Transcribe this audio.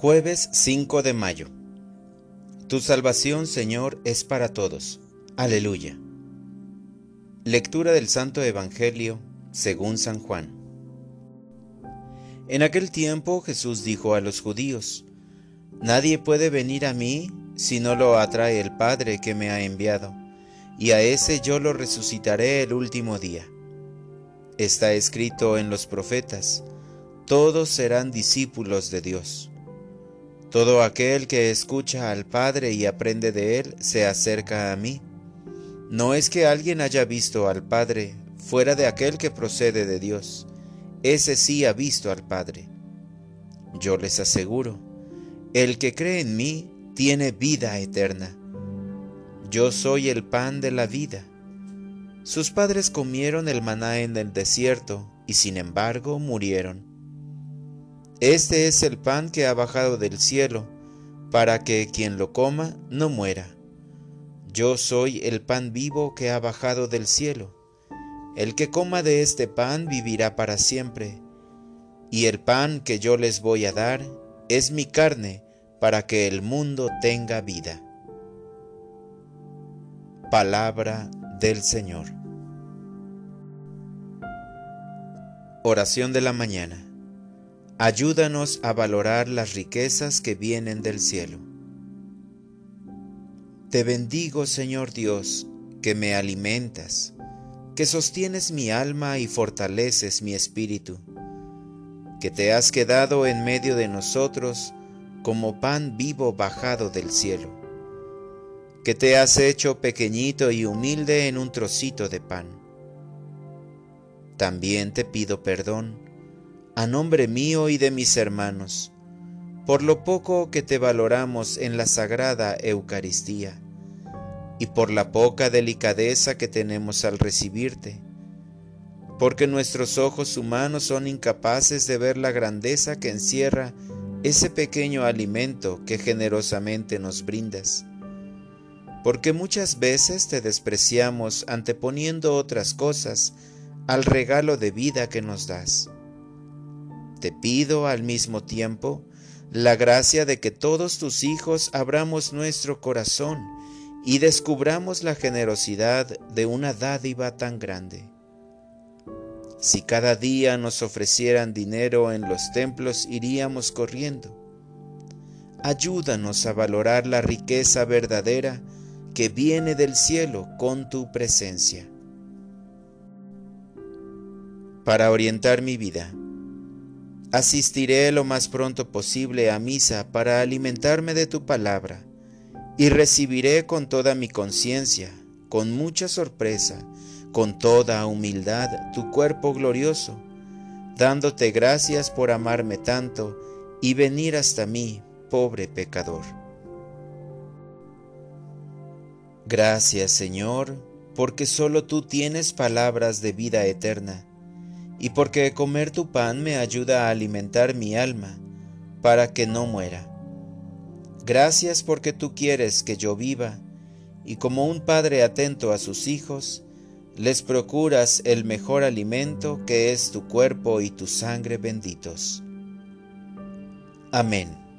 Jueves 5 de mayo. Tu salvación, Señor, es para todos. Aleluya. Lectura del Santo Evangelio según San Juan. En aquel tiempo Jesús dijo a los judíos, Nadie puede venir a mí si no lo atrae el Padre que me ha enviado, y a ese yo lo resucitaré el último día. Está escrito en los profetas, todos serán discípulos de Dios. Todo aquel que escucha al Padre y aprende de Él se acerca a mí. No es que alguien haya visto al Padre fuera de aquel que procede de Dios. Ese sí ha visto al Padre. Yo les aseguro, el que cree en mí tiene vida eterna. Yo soy el pan de la vida. Sus padres comieron el maná en el desierto y sin embargo murieron. Este es el pan que ha bajado del cielo, para que quien lo coma no muera. Yo soy el pan vivo que ha bajado del cielo. El que coma de este pan vivirá para siempre. Y el pan que yo les voy a dar es mi carne para que el mundo tenga vida. Palabra del Señor. Oración de la mañana. Ayúdanos a valorar las riquezas que vienen del cielo. Te bendigo, Señor Dios, que me alimentas, que sostienes mi alma y fortaleces mi espíritu, que te has quedado en medio de nosotros como pan vivo bajado del cielo, que te has hecho pequeñito y humilde en un trocito de pan. También te pido perdón a nombre mío y de mis hermanos, por lo poco que te valoramos en la sagrada Eucaristía, y por la poca delicadeza que tenemos al recibirte, porque nuestros ojos humanos son incapaces de ver la grandeza que encierra ese pequeño alimento que generosamente nos brindas, porque muchas veces te despreciamos anteponiendo otras cosas al regalo de vida que nos das te pido al mismo tiempo la gracia de que todos tus hijos abramos nuestro corazón y descubramos la generosidad de una dádiva tan grande. Si cada día nos ofrecieran dinero en los templos, iríamos corriendo. Ayúdanos a valorar la riqueza verdadera que viene del cielo con tu presencia. Para orientar mi vida, Asistiré lo más pronto posible a misa para alimentarme de tu palabra y recibiré con toda mi conciencia, con mucha sorpresa, con toda humildad tu cuerpo glorioso, dándote gracias por amarme tanto y venir hasta mí, pobre pecador. Gracias Señor, porque solo tú tienes palabras de vida eterna y porque comer tu pan me ayuda a alimentar mi alma, para que no muera. Gracias porque tú quieres que yo viva, y como un padre atento a sus hijos, les procuras el mejor alimento que es tu cuerpo y tu sangre benditos. Amén.